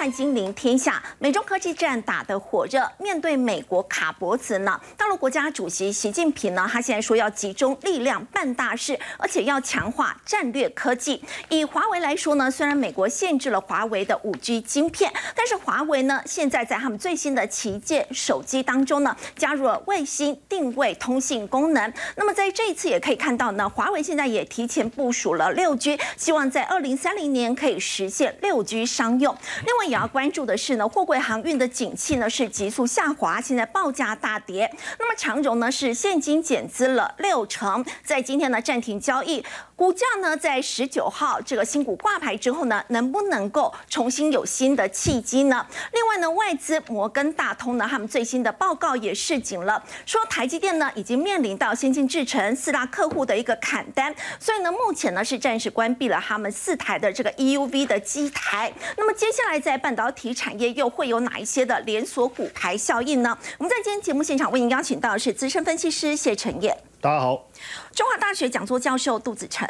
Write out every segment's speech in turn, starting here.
换金临天下，美中科技战打得火热。面对美国卡脖子呢，大陆国家主席习近平呢，他现在说要集中力量办大事，而且要强化战略科技。以华为来说呢，虽然美国限制了华为的五 G 晶片，但是华为呢，现在在他们最新的旗舰手机当中呢，加入了卫星定位通信功能。那么在这一次也可以看到呢，华为现在也提前部署了六 G，希望在二零三零年可以实现六 G 商用。另外也要关注的是呢，货柜航运的景气呢是急速下滑，现在报价大跌。那么长荣呢是现金减资了六成，在今天呢暂停交易，股价呢在十九号这个新股挂牌之后呢，能不能够重新有新的契机呢？另外呢，外资摩根大通呢，他们最新的报告也示警了，说台积电呢已经面临到先进制程四大客户的一个砍单，所以呢目前呢是暂时关闭了他们四台的这个 EUV 的机台。那么接下来在半导体产业又会有哪一些的连锁股牌效应呢？我们在今天节目现场为您邀请到的是资深分析师谢承业，大家好；中华大学讲座教授杜子成，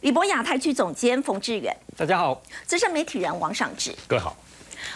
李博亚太区总监冯志远，大家好；资深媒体人王尚志，各位好。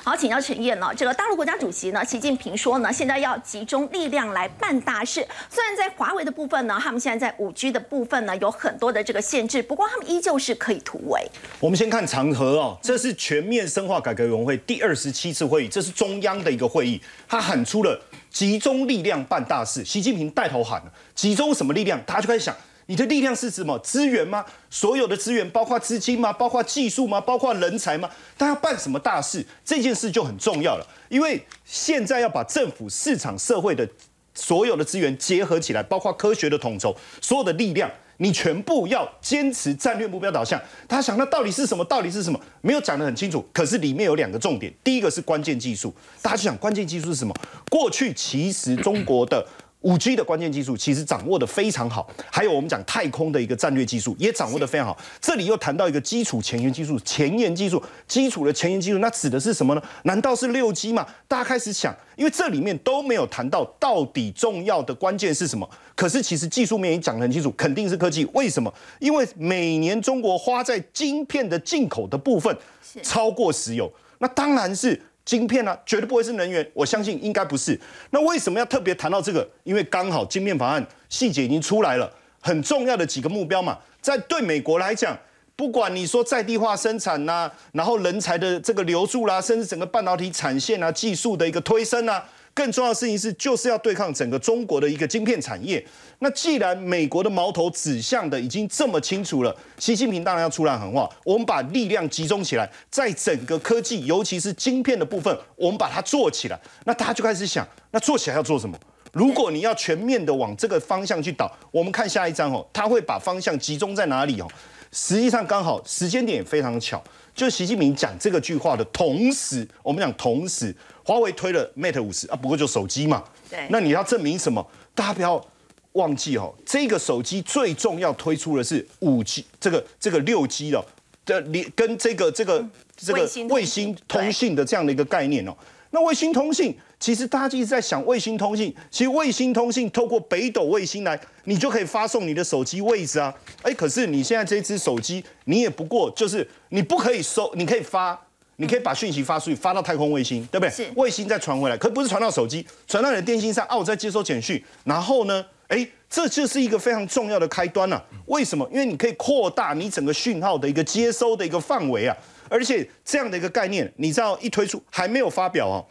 好，请教陈燕呢？这个大陆国家主席呢，习近平说呢，现在要集中力量来办大事。虽然在华为的部分呢，他们现在在五 G 的部分呢，有很多的这个限制，不过他们依旧是可以突围。我们先看长河哦，这是全面深化改革委员会第二十七次会议，这是中央的一个会议，他喊出了集中力量办大事。习近平带头喊了，集中什么力量？大家就开始想。你的力量是什么？资源吗？所有的资源包括资金吗？包括技术吗？包括人才吗？他要办什么大事？这件事就很重要了，因为现在要把政府、市场、社会的所有的资源结合起来，包括科学的统筹，所有的力量，你全部要坚持战略目标导向。他想，那到底是什么？到底是什么？没有讲得很清楚。可是里面有两个重点，第一个是关键技术，大家就想关键技术是什么？过去其实中国的。五 G 的关键技术其实掌握的非常好，还有我们讲太空的一个战略技术也掌握的非常好。这里又谈到一个基础前沿技术，前沿技术，基础的前沿技术，那指的是什么呢？难道是六 G 吗？大家开始想，因为这里面都没有谈到到底重要的关键是什么。可是其实技术面也讲得很清楚，肯定是科技。为什么？因为每年中国花在晶片的进口的部分超过石油，那当然是。晶片啊，绝对不会是能源，我相信应该不是。那为什么要特别谈到这个？因为刚好晶片法案细节已经出来了，很重要的几个目标嘛，在对美国来讲，不管你说在地化生产呐，然后人才的这个留住啦，甚至整个半导体产线啊，技术的一个推升啊。更重要的事情是，就是要对抗整个中国的一个晶片产业。那既然美国的矛头指向的已经这么清楚了，习近平当然要出来喊话。我们把力量集中起来，在整个科技，尤其是晶片的部分，我们把它做起来。那大家就开始想，那做起来要做什么？如果你要全面的往这个方向去导，我们看下一章哦，他会把方向集中在哪里哦？实际上刚好时间点也非常巧，就习近平讲这个句话的同时，我们讲同时。华为推了 Mate 五十啊，不过就手机嘛。对。那你要证明什么？大家不要忘记哦，这个手机最重要推出的是五 G，这个这个六 G 的的连跟这个这个这个卫星通信的这样的一个概念哦。那卫星通信，其实大家一直在想卫星通信，其实卫星通信透过北斗卫星来，你就可以发送你的手机位置啊。哎，可是你现在这只手机，你也不过就是你不可以收，你可以发。你可以把讯息发出去，发到太空卫星，对不对？是。卫星再传回来，可不是传到手机，传到你的电信上，哦，我在接收简讯，然后呢，哎，这就是一个非常重要的开端了。为什么？因为你可以扩大你整个讯号的一个接收的一个范围啊，而且这样的一个概念，你知道一推出还没有发表哦，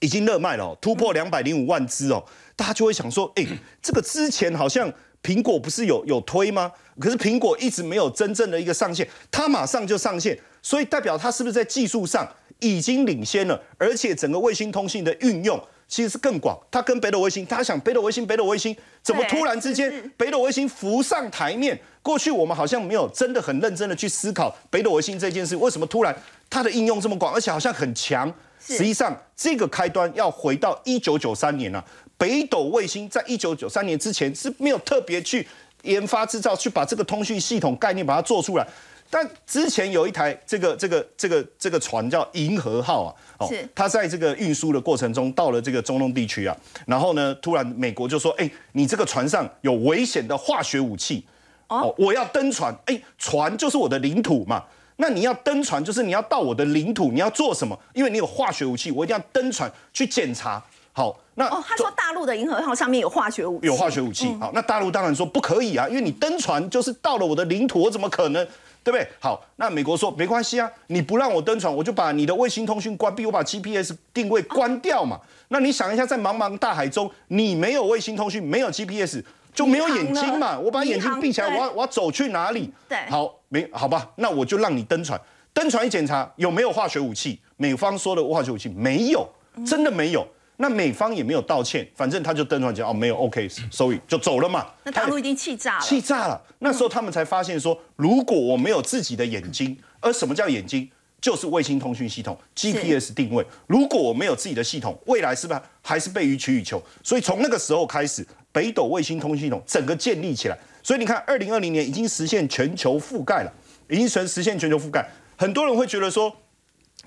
已经热卖了，突破两百零五万只哦，大家就会想说，哎，这个之前好像苹果不是有有推吗？可是苹果一直没有真正的一个上线，它马上就上线。所以代表它是不是在技术上已经领先了？而且整个卫星通信的运用其实是更广。它跟北斗卫星，大家想北斗卫星，北斗卫星怎么突然之间北斗卫星浮上台面？过去我们好像没有真的很认真的去思考北斗卫星这件事，为什么突然它的应用这么广，而且好像很强？实际上这个开端要回到一九九三年了。北斗卫星在一九九三年之前是没有特别去研发制造，去把这个通讯系统概念把它做出来。但之前有一台这个这个这个这个船叫银河号啊，哦，它在这个运输的过程中到了这个中东地区啊，然后呢，突然美国就说，哎，你这个船上有危险的化学武器，哦，我要登船，哎，船就是我的领土嘛，那你要登船，就是你要到我的领土，你要做什么？因为你有化学武器，我一定要登船去检查。好，那哦，他说大陆的银河号上面有化学武器，有化学武器。好，那大陆当然说不可以啊，因为你登船就是到了我的领土，我怎么可能？对不对？好，那美国说没关系啊，你不让我登船，我就把你的卫星通讯关闭，我把 GPS 定位关掉嘛。那你想一下，在茫茫大海中，你没有卫星通讯，没有 GPS，就没有眼睛嘛。我把眼睛闭起来，我要我要走去哪里？对，好，没好吧？那我就让你登船，登船一检查有没有化学武器，美方说的化学武器没有，真的没有。那美方也没有道歉，反正他就登船讲哦没有，OK，sorry 就走了嘛。那大陆已经气炸了，气炸了。那时候他们才发现说，如果我没有自己的眼睛，而什么叫眼睛？就是卫星通讯系统 GPS 定位。如果我没有自己的系统，未来是不是还是被予取予求？所以从那个时候开始，北斗卫星通讯系统整个建立起来。所以你看，二零二零年已经实现全球覆盖了，已经实实现全球覆盖。很多人会觉得说，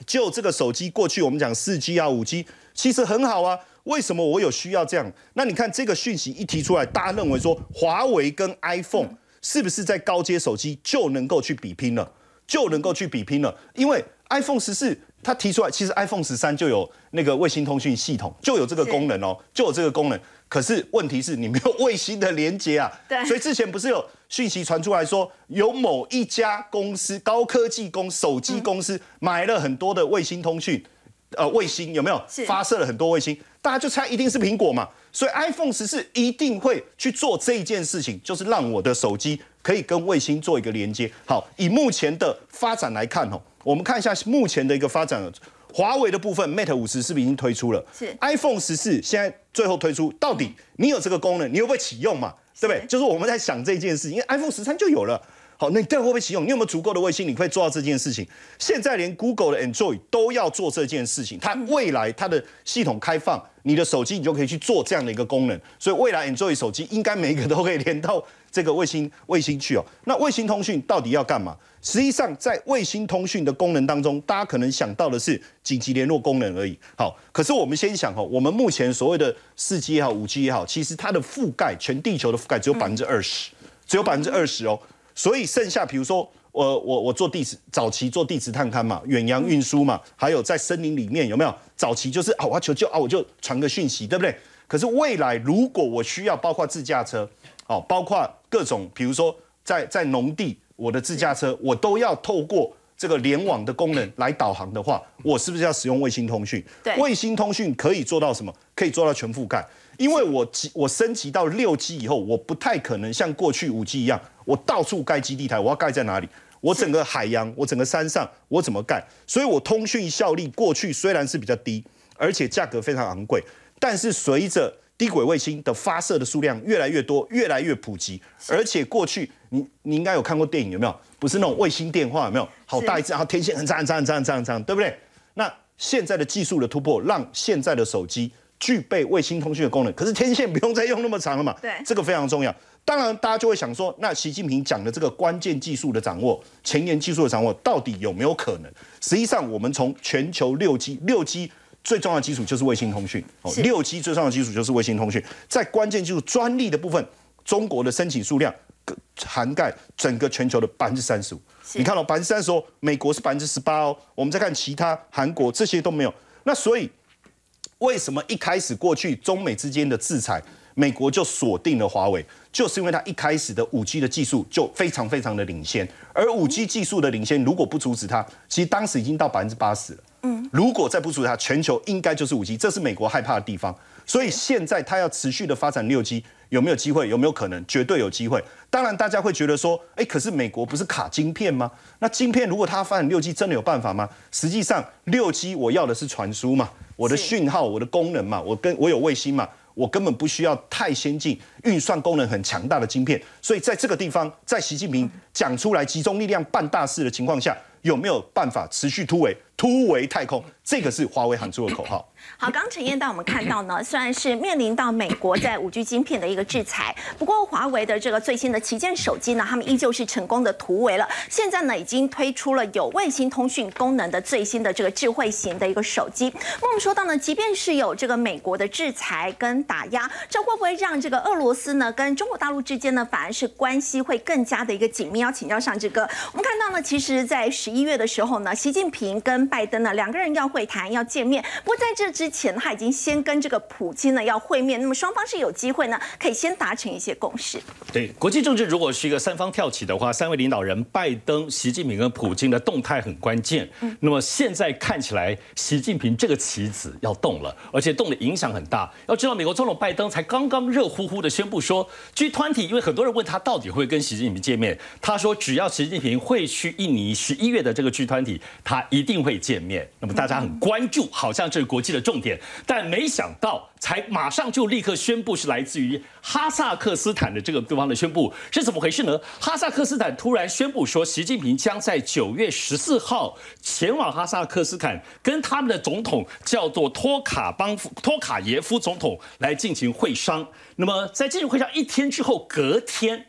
就这个手机过去我们讲四 G 啊五 G。其实很好啊，为什么我有需要这样？那你看这个讯息一提出来，大家认为说华为跟 iPhone 是不是在高阶手机就能够去比拼了，就能够去比拼了？因为 iPhone 十四它提出来，其实 iPhone 十三就有那个卫星通讯系统，就有这个功能哦，就有这个功能。可是问题是你没有卫星的连接啊，对。所以之前不是有讯息传出来说，有某一家公司高科技公手机公司买了很多的卫星通讯。呃，卫星有没有发射了很多卫星？大家就猜一定是苹果嘛，所以 iPhone 十四一定会去做这一件事情，就是让我的手机可以跟卫星做一个连接。好，以目前的发展来看哦，我们看一下目前的一个发展，华为的部分 Mate 五十是不是已经推出了？是 iPhone 十四现在最后推出，到底你有这个功能，你会不会启用嘛？对不对？就是我们在想这件事，因为 iPhone 十三就有了。好，那你这会不会启用？你有没有足够的卫星？你可以做到这件事情。现在连 Google 的 Android 都要做这件事情。它未来它的系统开放，你的手机你就可以去做这样的一个功能。所以未来 Android 手机应该每一个都可以连到这个卫星卫星去哦。那 卫星通讯到底要干嘛？实际上在卫星通讯的功能当中，大家可能想到的是紧急联络功能而已。好，可是我们先想哦，我们目前所谓的四 G 也好，五 G 也好，其实它的覆盖全地球的覆盖只有百分之二十，只有百分之二十哦。所以剩下，比如说我我我做地质早期做地质探勘嘛，远洋运输嘛，还有在森林里面有没有早期就是啊我要求救啊我就传个讯息，对不对？可是未来如果我需要包括自驾车，哦，包括各种比如说在在农地我的自驾车，我都要透过这个联网的功能来导航的话，我是不是要使用卫星通讯？对，卫星通讯可以做到什么？可以做到全覆盖。因为我我升级到六 G 以后，我不太可能像过去五 G 一样，我到处盖基地台。我要盖在哪里？我整个海洋，我整个山上，我怎么盖？所以我通讯效率过去虽然是比较低，而且价格非常昂贵，但是随着低轨卫星的发射的数量越来越多，越来越普及，而且过去你你应该有看过电影有没有？不是那种卫星电话有没有？好大一只，然后天线很长很长很长很长，对不对？那现在的技术的突破，让现在的手机。具备卫星通讯的功能，可是天线不用再用那么长了嘛？对，这个非常重要。当然，大家就会想说，那习近平讲的这个关键技术的掌握、前沿技术的掌握，到底有没有可能？实际上，我们从全球六 G，六 G 最重要的基础就是卫星通讯。哦，六 G 最重要的基础就是卫星通讯。在关键技术专利的部分，中国的申请数量涵盖整个全球的百分之三十五。你看到百分之三十哦，美国是百分之十八哦。我们再看其他，韩国这些都没有。那所以。为什么一开始过去中美之间的制裁，美国就锁定了华为，就是因为它一开始的五 G 的技术就非常非常的领先，而五 G 技术的领先，如果不阻止它，其实当时已经到百分之八十了。嗯，如果再不阻止它，全球应该就是五 G，这是美国害怕的地方。所以现在它要持续的发展六 G，有没有机会？有没有可能？绝对有机会。当然，大家会觉得说，哎，可是美国不是卡晶片吗？那晶片如果它发展六 G，真的有办法吗？实际上，六 G 我要的是传输嘛。我的讯号，我的功能嘛，我跟我有卫星嘛，我根本不需要太先进、运算功能很强大的晶片。所以在这个地方，在习近平讲出来集中力量办大事的情况下，有没有办法持续突围？突围太空，这个是华为喊出的口号。好，刚陈燕带我们看到呢，虽然是面临到美国在五 G 晶片的一个制裁，不过华为的这个最新的旗舰手机呢，他们依旧是成功的突围了。现在呢，已经推出了有卫星通讯功能的最新的这个智慧型的一个手机。那我们说到呢，即便是有这个美国的制裁跟打压，这会不会让这个俄罗斯呢跟中国大陆之间呢，反而是关系会更加的一个紧密？要请教上这个，我们看到呢，其实在十一月的时候呢，习近平跟拜登呢两个人要会谈要见面，不过在这之前他已经先跟这个普京呢要会面，那么双方是有机会呢可以先达成一些共识。对，国际政治如果是一个三方跳起的话，三位领导人拜登、习近平跟普京的动态很关键。嗯，那么现在看起来，习近平这个棋子要动了，而且动的影响很大。要知道，美国总统拜登才刚刚热乎乎的宣布说，G 团体因为很多人问他到底会跟习近平见面，他说只要习近平会去印尼十一月的这个 G 团体他一定会见面。那么大家很关注，好像这是国际的重点。但没想到，才马上就立刻宣布是来自于哈萨克斯坦的这个地方的宣布是怎么回事呢？哈萨克斯坦突然宣布说，习近平将在九月十四号前往哈萨克斯坦，跟他们的总统叫做托卡邦夫托卡耶夫总统来进行会商。那么在进行会商一天之后，隔天，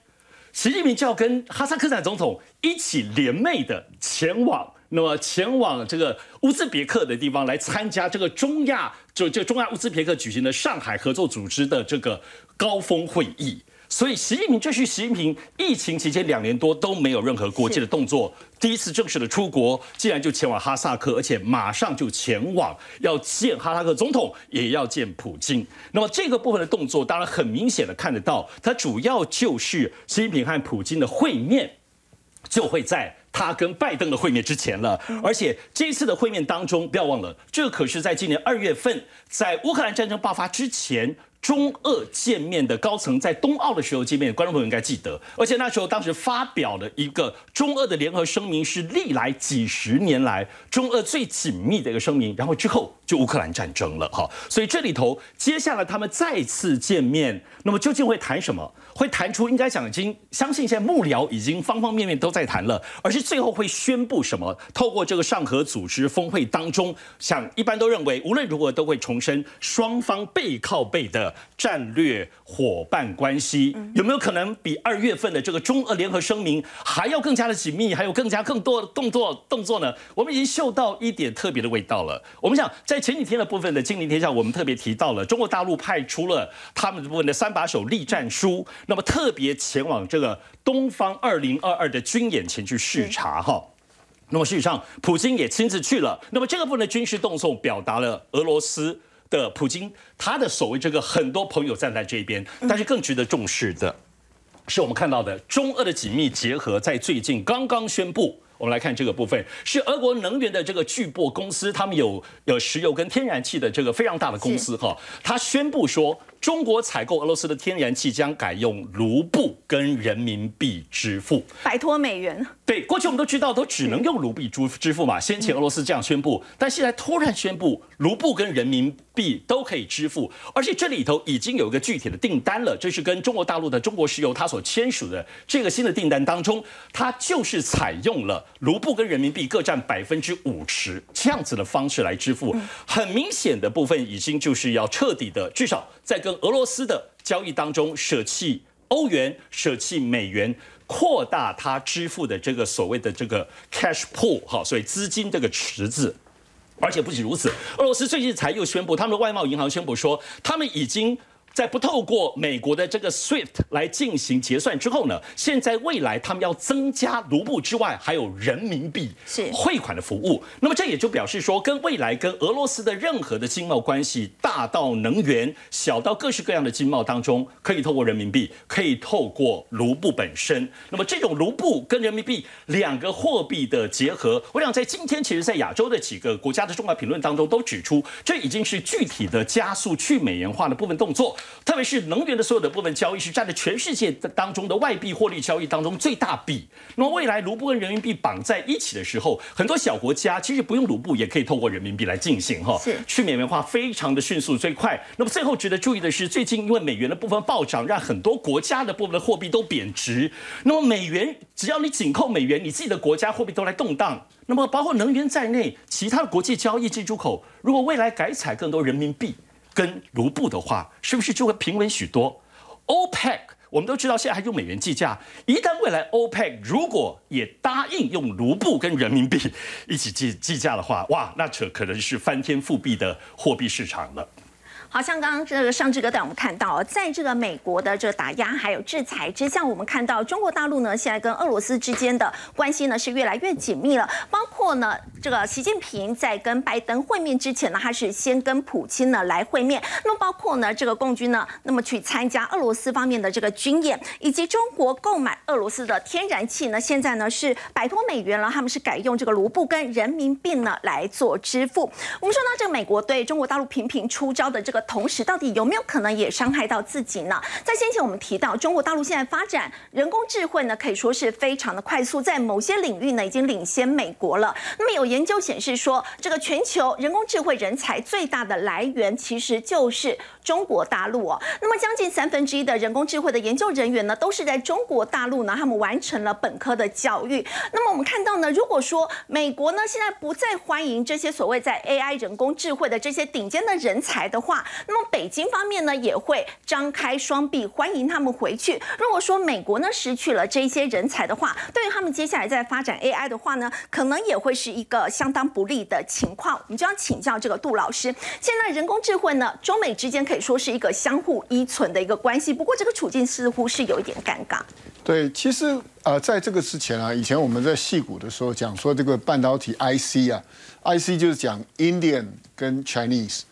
习近平就要跟哈萨克斯坦总统一起联袂的前往。那么前往这个乌兹别克的地方来参加这个中亚就就中亚乌兹别克举行的上海合作组织的这个高峰会议，所以习近平这是习近平疫情期间两年多都没有任何国际的动作，第一次正式的出国，竟然就前往哈萨克，而且马上就前往要见哈萨克总统，也要见普京。那么这个部分的动作，当然很明显的看得到，它主要就是习近平和普京的会面就会在。他跟拜登的会面之前了，而且这次的会面当中，不要忘了，这可是在今年二月份，在乌克兰战争爆发之前。中俄见面的高层在冬奥的时候见面，观众朋友应该记得。而且那时候当时发表了一个中俄的联合声明，是历来几十年来中俄最紧密的一个声明。然后之后就乌克兰战争了，哈。所以这里头接下来他们再次见面，那么究竟会谈什么？会谈出应该讲已经相信现在幕僚已经方方面面都在谈了，而是最后会宣布什么？透过这个上合组织峰会当中，想一般都认为无论如何都会重申双方背靠背的。战略伙伴关系有没有可能比二月份的这个中俄联合声明还要更加的紧密，还有更加更多的动作动作呢？我们已经嗅到一点特别的味道了。我们想在前几天的部分的《金陵天下》，我们特别提到了中国大陆派出了他们的部分的三把手立战书，那么特别前往这个东方二零二二的军演前去视察哈。那么事实上，普京也亲自去了。那么这个部分的军事动作表达了俄罗斯。的普京，他的所谓这个很多朋友站在这边，但是更值得重视的，是我们看到的中俄的紧密结合，在最近刚刚宣布。我们来看这个部分，是俄国能源的这个巨擘公司，他们有有石油跟天然气的这个非常大的公司哈，他宣布说。中国采购俄罗斯的天然气将改用卢布跟人民币支付，摆脱美元。对，过去我们都知道都只能用卢币支支付嘛。先前俄罗斯这样宣布，但现在突然宣布卢布跟人民币都可以支付，而且这里头已经有一个具体的订单了，这是跟中国大陆的中国石油它所签署的这个新的订单当中，它就是采用了卢布跟人民币各占百分之五十这样子的方式来支付。很明显的部分已经就是要彻底的，至少在跟俄罗斯的交易当中，舍弃欧元，舍弃美元，扩大他支付的这个所谓的这个 cash pool 哈，所以资金这个池子。而且不仅如此，俄罗斯最近才又宣布，他们的外贸银行宣布说，他们已经。在不透过美国的这个 SWIFT 来进行结算之后呢，现在未来他们要增加卢布之外，还有人民币汇款的服务。那么这也就表示说，跟未来跟俄罗斯的任何的经贸关系，大到能源，小到各式各样的经贸当中，可以透过人民币，可以透过卢布本身。那么这种卢布跟人民币两个货币的结合，我想在今天，其实在亚洲的几个国家的重要评论当中都指出，这已经是具体的加速去美元化的部分动作。特别是能源的所有的部分交易是占了全世界当中的外币获利交易当中最大比。那么未来卢布跟人民币绑在一起的时候，很多小国家其实不用卢布也可以透过人民币来进行哈，是去美元化非常的迅速最快。那么最后值得注意的是，最近因为美元的部分暴涨，让很多国家的部分的货币都贬值。那么美元只要你紧扣美元，你自己的国家货币都来动荡。那么包括能源在内，其他的国际交易进出口，如果未来改采更多人民币跟卢布的话，是不是就会平稳许多？OPEC 我们都知道现在还用美元计价，一旦未来 OPEC 如果也答应用卢布跟人民币一起计计价的话，哇，那这可能是翻天覆地的货币市场了。好像刚刚这个上志哥带我们看到，在这个美国的这个打压还有制裁之下，我们看到中国大陆呢，现在跟俄罗斯之间的关系呢是越来越紧密了。包括呢，这个习近平在跟拜登会面之前呢，他是先跟普京呢来会面。那么包括呢，这个共军呢，那么去参加俄罗斯方面的这个军演，以及中国购买俄罗斯的天然气呢，现在呢是摆脱美元了，他们是改用这个卢布跟人民币呢来做支付。我们说呢，这个美国对中国大陆频频出招的这个。同时，到底有没有可能也伤害到自己呢？在先前我们提到，中国大陆现在发展人工智慧呢，可以说是非常的快速，在某些领域呢已经领先美国了。那么有研究显示说，这个全球人工智慧人才最大的来源其实就是中国大陆哦。那么将近三分之一的人工智慧的研究人员呢，都是在中国大陆呢，他们完成了本科的教育。那么我们看到呢，如果说美国呢现在不再欢迎这些所谓在 AI 人工智慧的这些顶尖的人才的话，那么北京方面呢也会张开双臂欢迎他们回去。如果说美国呢失去了这些人才的话，对于他们接下来在发展 AI 的话呢，可能也会是一个相当不利的情况。我们就要请教这个杜老师，现在人工智慧呢，中美之间可以说是一个相互依存的一个关系，不过这个处境似乎是有一点尴尬。对，其实呃，在这个之前啊，以前我们在戏股的时候讲说这个半导体 IC 啊，IC 就是讲 Indian 跟 Chinese。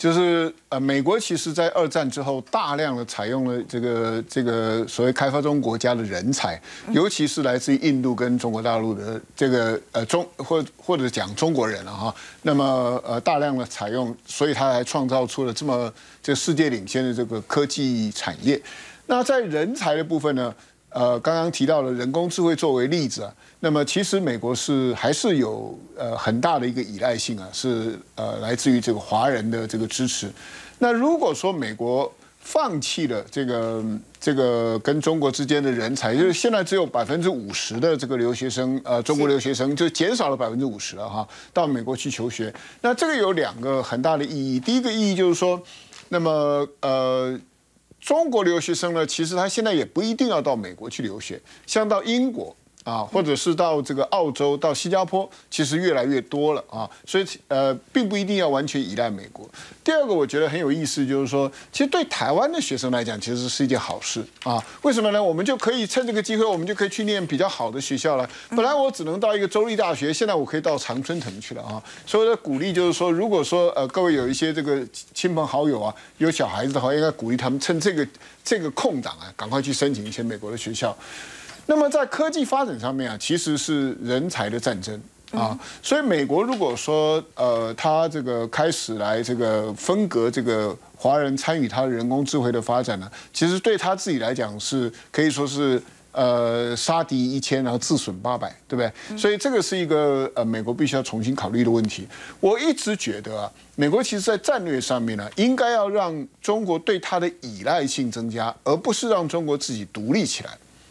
就是呃，美国其实，在二战之后，大量的采用了这个这个所谓开发中国家的人才，尤其是来自于印度跟中国大陆的这个呃中或或者讲中国人了哈。那么呃，大量的采用，所以他还创造出了这么这世界领先的这个科技产业。那在人才的部分呢？呃，刚刚提到了人工智慧作为例子啊，那么其实美国是还是有呃很大的一个依赖性啊，是呃来自于这个华人的这个支持。那如果说美国放弃了这个这个跟中国之间的人才，就是现在只有百分之五十的这个留学生，呃，中国留学生就减少了百分之五十了哈，到美国去求学。那这个有两个很大的意义，第一个意义就是说，那么呃。中国留学生呢，其实他现在也不一定要到美国去留学，像到英国。啊，或者是到这个澳洲、到新加坡，其实越来越多了啊，所以呃，并不一定要完全依赖美国。第二个，我觉得很有意思，就是说，其实对台湾的学生来讲，其实是一件好事啊。为什么呢？我们就可以趁这个机会，我们就可以去念比较好的学校了。本来我只能到一个州立大学，现在我可以到常春藤去了啊。所以的鼓励就是说，如果说呃各位有一些这个亲朋好友啊，有小孩子的话，应该鼓励他们趁这个这个空档啊，赶快去申请一些美国的学校。那么在科技发展上面啊，其实是人才的战争啊，所以美国如果说呃，他这个开始来这个分隔这个华人参与他的人工智慧的发展呢，其实对他自己来讲是可以说是呃杀敌一千，然后自损八百，对不对？所以这个是一个呃美国必须要重新考虑的问题。我一直觉得啊，美国其实在战略上面呢，应该要让中国对它的依赖性增加，而不是让中国自己独立起来。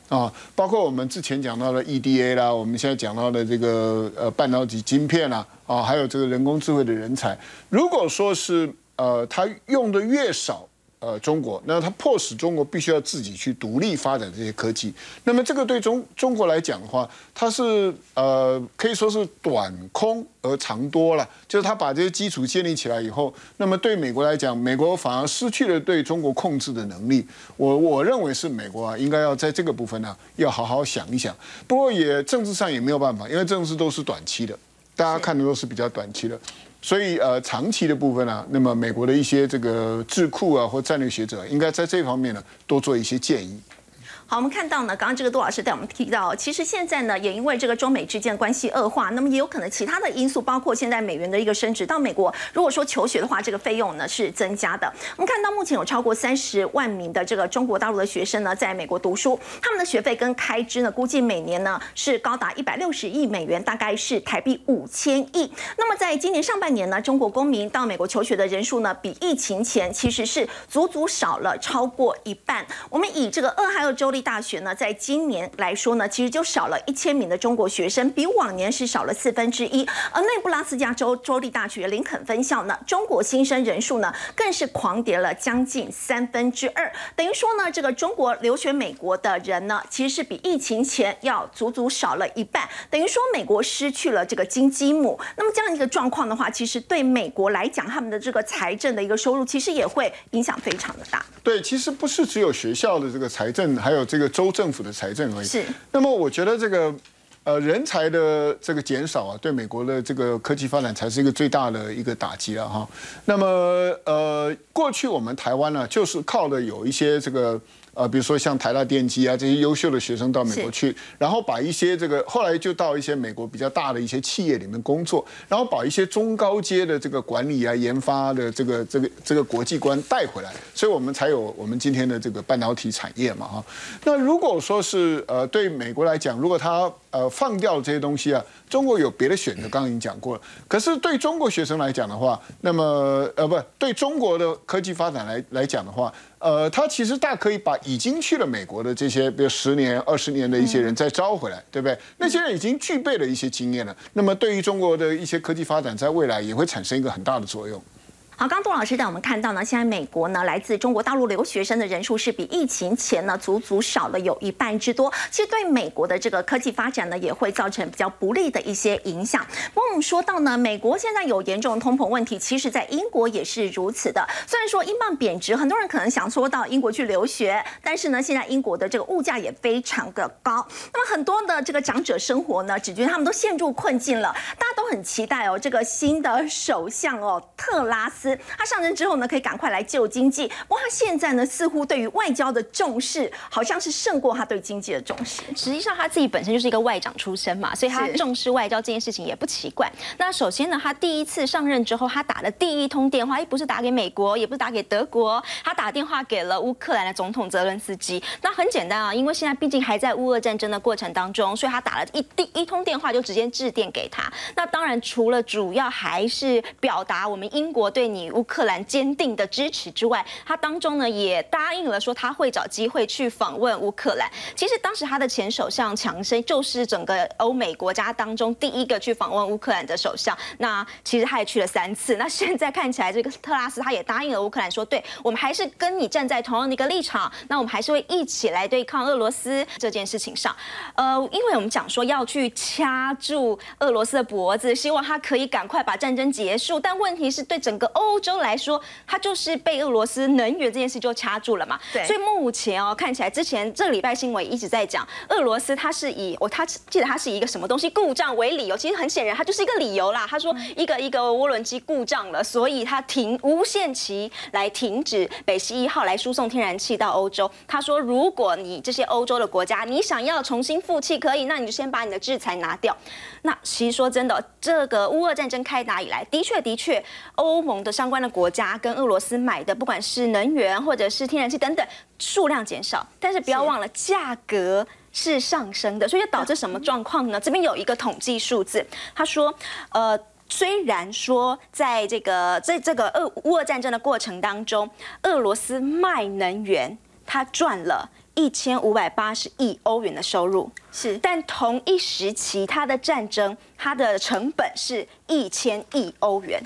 啊，包括我们之前讲到的 EDA 啦，我们现在讲到的这个呃半导体晶片啦，啊，还有这个人工智慧的人才，如果说是呃，它用的越少。呃，中国，那它迫使中国必须要自己去独立发展这些科技。那么这个对中中国来讲的话，它是呃可以说是短空而长多了。就是它把这些基础建立起来以后，那么对美国来讲，美国反而失去了对中国控制的能力。我我认为是美国啊，应该要在这个部分呢，要好好想一想。不过也政治上也没有办法，因为政治都是短期的，大家看的都是比较短期的。所以，呃，长期的部分呢，那么美国的一些这个智库啊或战略学者，应该在这方面呢多做一些建议。好，我们看到呢，刚刚这个杜老师带我们提到，其实现在呢，也因为这个中美之间关系恶化，那么也有可能其他的因素，包括现在美元的一个升值，到美国如果说求学的话，这个费用呢是增加的。我们看到目前有超过三十万名的这个中国大陆的学生呢，在美国读书，他们的学费跟开支呢，估计每年呢是高达一百六十亿美元，大概是台币五千亿。那么在今年上半年呢，中国公民到美国求学的人数呢，比疫情前其实是足足少了超过一半。我们以这个俄亥俄州的大学呢，在今年来说呢，其实就少了一千名的中国学生，比往年是少了四分之一。而内布拉斯加州州立大学林肯分校呢，中国新生人数呢，更是狂跌了将近三分之二。等于说呢，这个中国留学美国的人呢，其实是比疫情前要足足少了一半。等于说美国失去了这个金鸡母。那么这样一个状况的话，其实对美国来讲，他们的这个财政的一个收入，其实也会影响非常的大。对，其实不是只有学校的这个财政，还有这个州政府的财政而已。是。那么我觉得这个呃人才的这个减少啊，对美国的这个科技发展才是一个最大的一个打击了哈。那么呃，过去我们台湾呢，就是靠的有一些这个。呃，比如说像台大电机啊这些优秀的学生到美国去，然后把一些这个后来就到一些美国比较大的一些企业里面工作，然后把一些中高阶的这个管理啊、研发的这个这个这个国际观带回来，所以我们才有我们今天的这个半导体产业嘛哈。那如果说是呃对美国来讲，如果他呃放掉这些东西啊，中国有别的选择，刚刚已经讲过了。可是对中国学生来讲的话，那么呃不对中国的科技发展来来讲的话。呃，他其实大可以把已经去了美国的这些，比如十年、二十年的一些人再招回来，对不对？那些人已经具备了一些经验了，那么对于中国的一些科技发展，在未来也会产生一个很大的作用。好，刚杜老师带我们看到呢，现在美国呢来自中国大陆留学生的人数是比疫情前呢足足少了有一半之多。其实对美国的这个科技发展呢，也会造成比较不利的一些影响。不过我们说到呢，美国现在有严重通膨问题，其实在英国也是如此的。虽然说英镑贬值，很多人可能想说到英国去留学，但是呢，现在英国的这个物价也非常的高。那么很多的这个长者生活呢，只觉得他们都陷入困境了。大家都很期待哦，这个新的首相哦，特拉斯。他上任之后呢，可以赶快来救经济。不过他现在呢，似乎对于外交的重视，好像是胜过他对经济的重视。实际上他自己本身就是一个外长出身嘛，所以他重视外交这件事情也不奇怪。那首先呢，他第一次上任之后，他打的第一通电话，也不是打给美国，也不是打给德国，他打电话给了乌克兰的总统泽伦斯基。那很简单啊，因为现在毕竟还在乌俄战争的过程当中，所以他打了一第一通电话就直接致电给他。那当然，除了主要还是表达我们英国对你。乌克兰坚定的支持之外，他当中呢也答应了说他会找机会去访问乌克兰。其实当时他的前首相强生就是整个欧美国家当中第一个去访问乌克兰的首相。那其实他也去了三次。那现在看起来，这个特拉斯他也答应了乌克兰说，对我们还是跟你站在同样的一个立场。那我们还是会一起来对抗俄罗斯这件事情上。呃，因为我们讲说要去掐住俄罗斯的脖子，希望他可以赶快把战争结束。但问题是对整个欧洲。来说，它就是被俄罗斯能源这件事就掐住了嘛。对，所以目前哦，看起来之前这个礼拜新闻一直在讲，俄罗斯它是以我他记得它是以一个什么东西故障为理由，其实很显然它就是一个理由啦。他说一个一个涡轮机故障了，所以它停无限期来停止北溪一号来输送天然气到欧洲。他说，如果你这些欧洲的国家你想要重新复气，可以，那你就先把你的制裁拿掉。那其实说真的，这个乌俄战争开打以来，的确的确，欧盟的相关的国家跟俄罗斯买的，不管是能源或者是天然气等等，数量减少，但是不要忘了价格是上升的，所以导致什么状况呢？这边有一个统计数字，他说，呃，虽然说在这个在这个俄乌俄战争的过程当中，俄罗斯卖能源，他赚了。一千五百八十亿欧元的收入是，但同一时期它的战争，它的成本是一千亿欧元。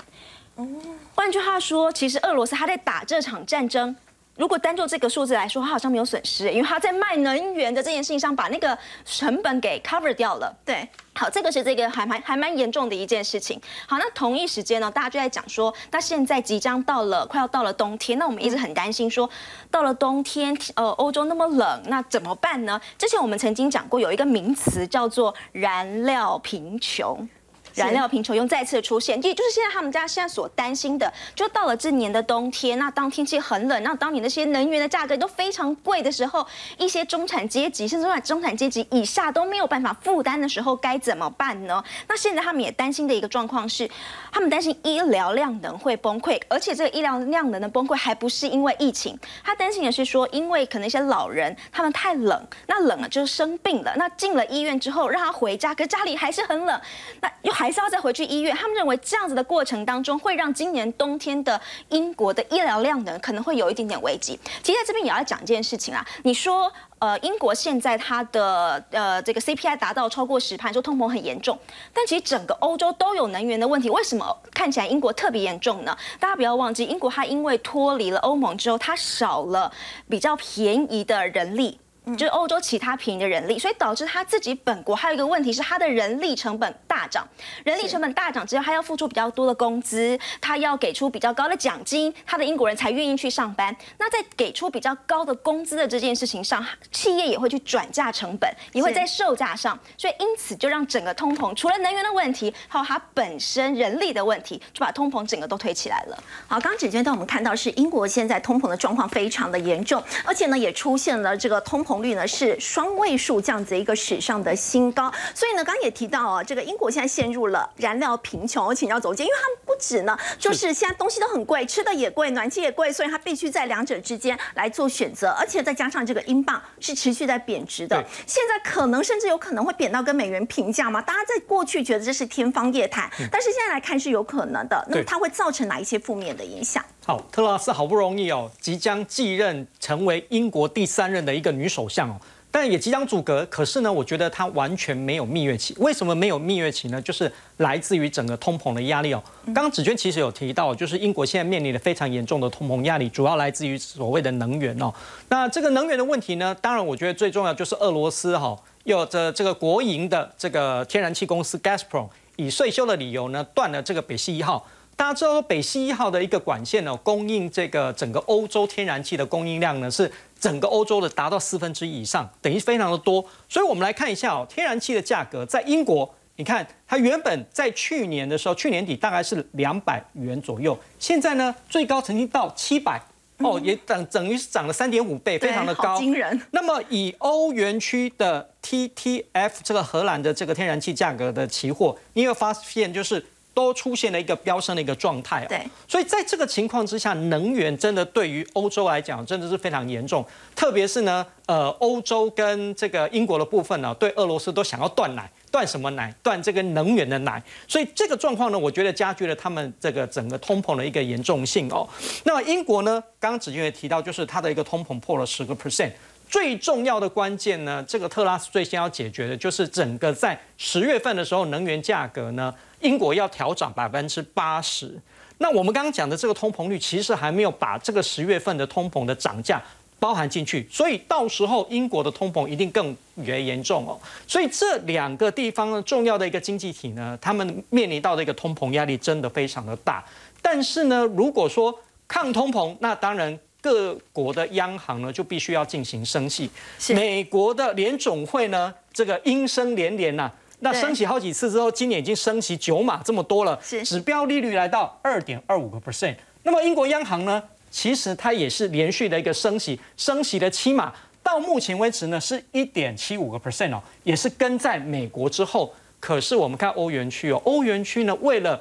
哦，换句话说，其实俄罗斯他在打这场战争。如果单就这个数字来说，他好像没有损失，因为他在卖能源的这件事情上把那个成本给 cover 掉了。对，好，这个是这个还蛮还蛮严重的一件事情。好，那同一时间呢，大家就在讲说，那现在即将到了，快要到了冬天，那我们一直很担心说，到了冬天，呃，欧洲那么冷，那怎么办呢？之前我们曾经讲过，有一个名词叫做燃料贫穷。燃料贫穷又再次出现，也就是现在他们家现在所担心的，就到了这年的冬天，那当天气很冷，那当你那些能源的价格都非常贵的时候，一些中产阶级甚至在中产阶级以下都没有办法负担的时候，该怎么办呢？那现在他们也担心的一个状况是，他们担心医疗量能会崩溃，而且这个医疗量能的崩溃还不是因为疫情，他担心的是说，因为可能一些老人他们太冷，那冷了就生病了，那进了医院之后让他回家，可家里还是很冷，那又还还是要再回去医院。他们认为这样子的过程当中，会让今年冬天的英国的医疗量能可能会有一点点危机。其实在这边也要讲一件事情啊，你说。呃，英国现在它的呃这个 CPI 达到超过十趴，说通膨很严重，但其实整个欧洲都有能源的问题，为什么看起来英国特别严重呢？大家不要忘记，英国它因为脱离了欧盟之后，它少了比较便宜的人力。就是欧洲其他便宜的人力，所以导致他自己本国还有一个问题是，他的人力成本大涨。人力成本大涨之后，他要付出比较多的工资，他要给出比较高的奖金，他的英国人才愿意去上班。那在给出比较高的工资的这件事情上，企业也会去转嫁成本，也会在售价上，所以因此就让整个通膨除了能源的问题，还有它本身人力的问题，就把通膨整个都推起来了。好，刚刚子娟带我们看到是英国现在通膨的状况非常的严重，而且呢也出现了这个通膨。红率呢是双位数这样子一个史上的新高，所以呢，刚刚也提到啊，这个英国现在陷入了燃料贫穷。我请教总监，因为他们不止呢，就是现在东西都很贵，吃的也贵，暖气也贵，所以他必须在两者之间来做选择，而且再加上这个英镑是持续在贬值的，现在可能甚至有可能会贬到跟美元平价嘛？大家在过去觉得这是天方夜谭，但是现在来看是有可能的。那么它会造成哪一些负面的影响？好，特拉斯好不容易哦，即将继任成为英国第三任的一个女首相哦，但也即将阻隔。可是呢，我觉得她完全没有蜜月期。为什么没有蜜月期呢？就是来自于整个通膨的压力哦。刚刚子娟其实有提到，就是英国现在面临的非常严重的通膨压力，主要来自于所谓的能源哦。那这个能源的问题呢，当然我觉得最重要就是俄罗斯哈，有着这个国营的这个天然气公司 Gazprom 以税收的理由呢，断了这个北溪一号。大家知道，北溪一号的一个管线呢，供应这个整个欧洲天然气的供应量呢，是整个欧洲的达到四分之一以上，等于非常的多。所以我们来看一下哦，天然气的价格在英国，你看它原本在去年的时候，去年底大概是两百元左右，现在呢最高曾经到七百哦，也等等于是涨了三点五倍，非常的高，惊人。那么以欧元区的 TTF 这个荷兰的这个天然气价格的期货，你会发现就是。都出现了一个飙升的一个状态，对，所以在这个情况之下，能源真的对于欧洲来讲真的是非常严重，特别是呢，呃，欧洲跟这个英国的部分呢，对俄罗斯都想要断奶，断什么奶？断这个能源的奶，所以这个状况呢，我觉得加剧了他们这个整个通膨的一个严重性哦。那么英国呢，刚刚子君也提到，就是它的一个通膨破了十个 percent。最重要的关键呢，这个特拉斯最先要解决的就是整个在十月份的时候，能源价格呢，英国要调涨百分之八十。那我们刚刚讲的这个通膨率，其实还没有把这个十月份的通膨的涨价包含进去，所以到时候英国的通膨一定更为严重哦。所以这两个地方呢，重要的一个经济体呢，他们面临到的一个通膨压力真的非常的大。但是呢，如果说抗通膨，那当然。各国的央行呢，就必须要进行升息。美国的联总会呢，这个阴声连连呐，那升息好几次之后，今年已经升息九码这么多了，指标利率来到二点二五个 percent。那么英国央行呢，其实它也是连续的一个升息，升息的七码，到目前为止呢，是一点七五个 percent 哦，也是跟在美国之后。可是我们看欧元区哦，欧元区呢，为了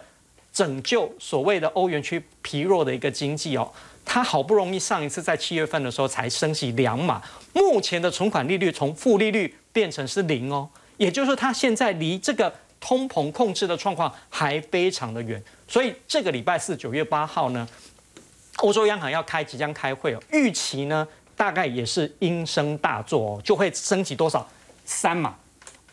拯救所谓的欧元区疲弱的一个经济哦。它好不容易上一次在七月份的时候才升息两码，目前的存款利率从负利率变成是零哦，也就是说它现在离这个通膨控制的状况还非常的远，所以这个礼拜四九月八号呢，欧洲央行要开即将开会哦，预期呢大概也是应声大作哦，就会升级多少三码。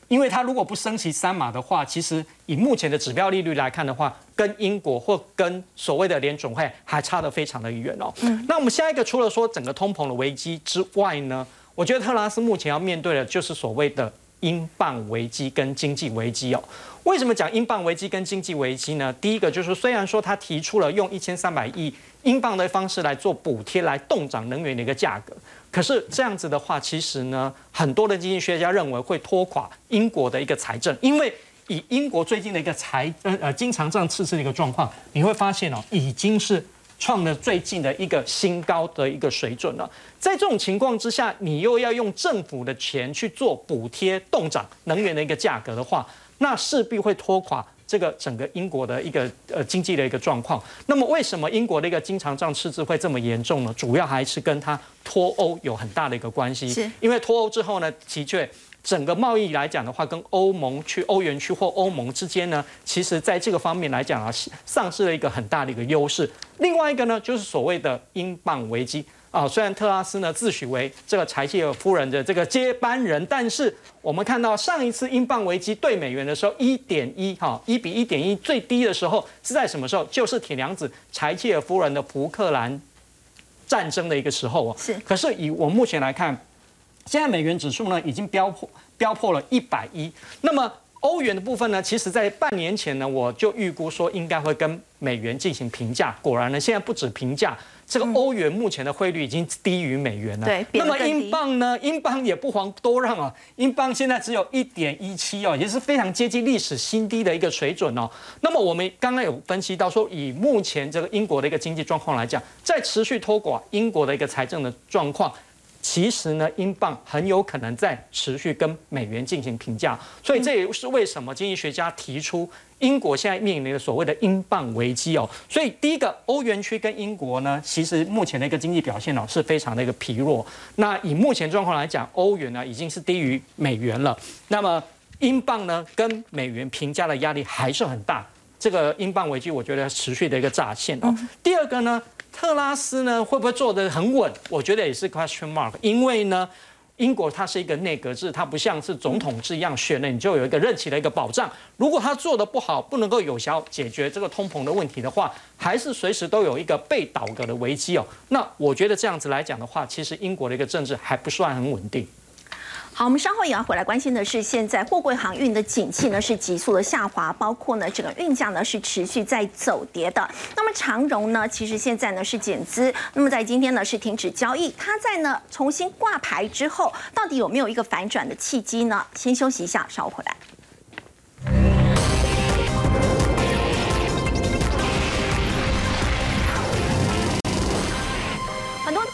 因为它如果不升息三码的话，其实以目前的指标利率来看的话，跟英国或跟所谓的联总会还差得非常的远哦。嗯，那我们下一个除了说整个通膨的危机之外呢，我觉得特拉斯目前要面对的就是所谓的英镑危机跟经济危机哦。为什么讲英镑危机跟经济危机呢？第一个就是虽然说他提出了用一千三百亿英镑的方式来做补贴，来动涨能源的一个价格。可是这样子的话，其实呢，很多的经济学家认为会拖垮英国的一个财政，因为以英国最近的一个财呃呃经常账赤字的一个状况，你会发现哦，已经是创了最近的一个新高的一个水准了。在这种情况之下，你又要用政府的钱去做补贴动涨能源的一个价格的话，那势必会拖垮。这个整个英国的一个呃经济的一个状况，那么为什么英国的一个经常账赤字会这么严重呢？主要还是跟它脱欧有很大的一个关系。是，因为脱欧之后呢，的确整个贸易来讲的话，跟欧盟区、欧元区或欧盟之间呢，其实在这个方面来讲啊，丧失了一个很大的一个优势。另外一个呢，就是所谓的英镑危机。啊，虽然特拉斯呢自诩为这个柴契尔夫人的这个接班人，但是我们看到上一次英镑危机对美元的时候，一点一哈一比一点一最低的时候是在什么时候？就是铁娘子柴契尔夫人的福克兰战争的一个时候哦。是。可是以我目前来看，现在美元指数呢已经飙破飙破了一百一。那么欧元的部分呢，其实在半年前呢我就预估说应该会跟美元进行平价，果然呢现在不止平价。这个欧元目前的汇率已经低于美元了，对，那么英镑呢？英镑也不遑多让啊，英镑现在只有一点一七哦，也是非常接近历史新低的一个水准哦。那么我们刚刚有分析到说，以目前这个英国的一个经济状况来讲，在持续拖垮英国的一个财政的状况。其实呢，英镑很有可能在持续跟美元进行评价，所以这也是为什么经济学家提出英国现在面临的所谓的英镑危机哦。所以第一个，欧元区跟英国呢，其实目前的一个经济表现哦是非常的一个疲弱。那以目前状况来讲，欧元呢已经是低于美元了。那么英镑呢跟美元评价的压力还是很大，这个英镑危机我觉得持续的一个乍现哦。第二个呢？特拉斯呢会不会做得很稳？我觉得也是 question mark，因为呢，英国它是一个内阁制，它不像是总统制一样选了你就有一个任期的一个保障。如果他做的不好，不能够有效解决这个通膨的问题的话，还是随时都有一个被倒戈的危机哦。那我觉得这样子来讲的话，其实英国的一个政治还不算很稳定。好，我们稍后也要回来关心的是，现在货柜航运的景气呢是急速的下滑，包括呢整个运价呢是持续在走跌的。那么长荣呢，其实现在呢是减资，那么在今天呢是停止交易。它在呢重新挂牌之后，到底有没有一个反转的契机呢？先休息一下，稍后回来。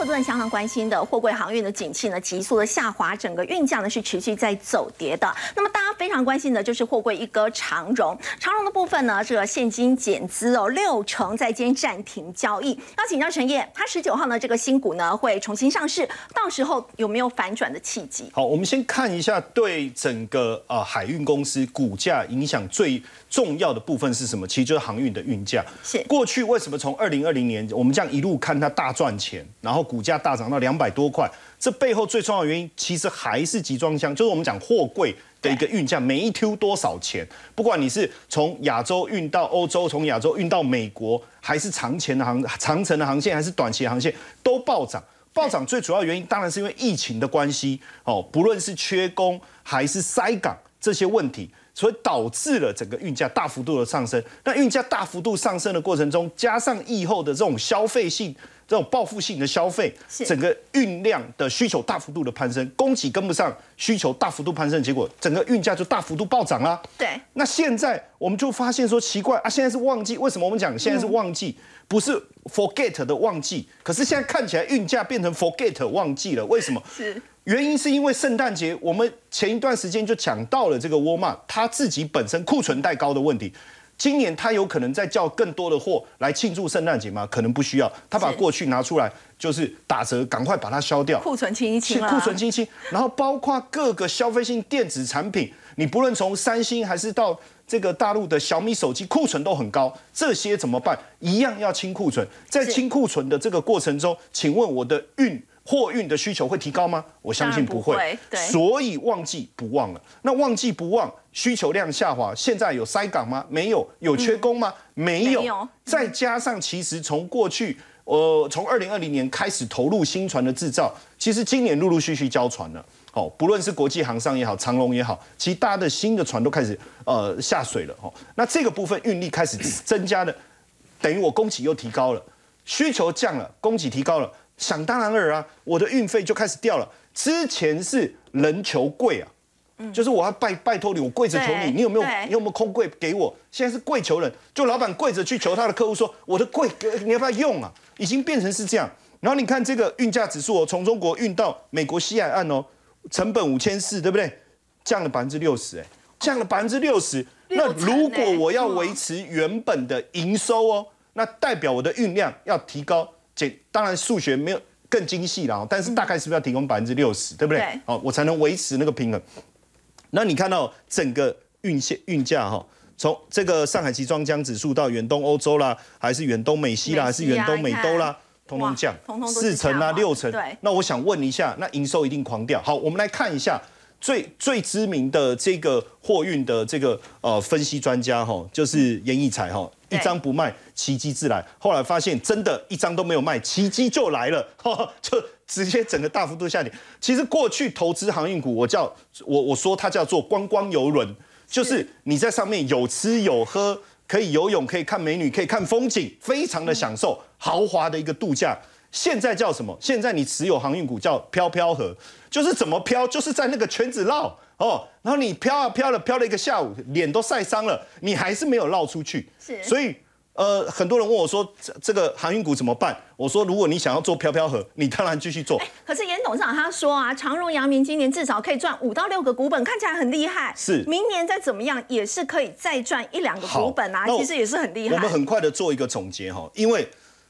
多人相当关心的货柜航运的景气呢，急速的下滑，整个运价呢是持续在走跌的。那么大家非常关心的就是货柜一哥长荣，长荣的部分呢，这个现金减资哦六成，在今天暂停交易。要请教陈烨，他十九号呢这个新股呢会重新上市，到时候有没有反转的契机？好，我们先看一下对整个呃海运公司股价影响最重要的部分是什么？其实就是航运的运价。是过去为什么从二零二零年我们这样一路看它大赚钱，然后股股价大涨到两百多块，这背后最重要的原因，其实还是集装箱，就是我们讲货柜的一个运价，每一 Q 多少钱？不管你是从亚洲运到欧洲，从亚洲运到美国，还是长前的航长程的航线，还是短期航线，都暴涨。暴涨最主要原因，当然是因为疫情的关系哦，不论是缺工还是塞港这些问题，所以导致了整个运价大幅度的上升。那运价大幅度上升的过程中，加上疫后的这种消费性。这种报复性的消费，整个运量的需求大幅度的攀升，供给跟不上，需求大幅度攀升，结果整个运价就大幅度暴涨啦。对，那现在我们就发现说奇怪啊，现在是旺季，为什么我们讲现在是旺季，不是 forget 的旺季？可是现在看起来运价变成 forget 旺季了，为什么？是原因是因为圣诞节，我们前一段时间就讲到了这个沃尔玛，它自己本身库存太高的问题。今年他有可能再叫更多的货来庆祝圣诞节吗？可能不需要，他把过去拿出来就是打折，赶快把它消掉，库存清一清库存清一清，然后包括各个消费性电子产品，你不论从三星还是到这个大陆的小米手机，库存都很高，这些怎么办？一样要清库存，在清库存的这个过程中，请问我的运？货运的需求会提高吗？我相信不会。对，所以旺季不旺了。那旺季不旺，需求量下滑。现在有塞港吗？没有。有缺工吗？没有。再加上，其实从过去，呃，从二零二零年开始投入新船的制造，其实今年陆陆续续交船了。哦，不论是国际航商也好，长龙也好，其实大家的新的船都开始呃下水了。哦，那这个部分运力开始增加的，等于我供给又提高了，需求降了，供给提高了。想当然尔啊，我的运费就开始掉了。之前是人求贵啊，就是我要拜拜托你，我跪着求你，你有没有你有没有空柜给我？现在是跪求人，就老板跪着去求他的客户说，我的柜你要不要用啊？已经变成是这样。然后你看这个运价指数哦，从中国运到美国西海岸哦，成本五千四，对不对？降了百分之六十，哎，降了百分之六十。那如果我要维持原本的营收哦，那代表我的运量要提高。简当然数学没有更精细了，但是大概是不是要提供百分之六十，对不对？哦，我才能维持那个平衡。那你看到整个运线运价哈，从这个上海集装箱指数到远东欧洲啦，还是远东美西啦，还是远东美洲啦，通通降，四成啊六成。那我想问一下，那营收一定狂掉？好，我们来看一下。最最知名的这个货运的这个呃分析专家哈，就是严义才哈，一张不卖，奇迹自来。后来发现真的一张都没有卖，奇迹就来了，就直接整个大幅度下跌。其实过去投资航运股，我叫我我说它叫做观光游轮，就是你在上面有吃有喝，可以游泳，可以看美女，可以看风景，非常的享受，豪华的一个度假。现在叫什么？现在你持有航运股叫飘飘河，就是怎么飘，就是在那个圈子绕哦。然后你飘啊飘了，飘了一个下午，脸都晒伤了，你还是没有绕出去。是，所以呃，很多人问我说，这这个航运股怎么办？我说，如果你想要做飘飘河，你当然继续做。可是严董事长他说啊，长荣、阳明今年至少可以赚五到六个股本，看起来很厉害。是，明年再怎么样也是可以再赚一两个股本啊，其实也是很厉害。我们很快的做一个总结哈，因为。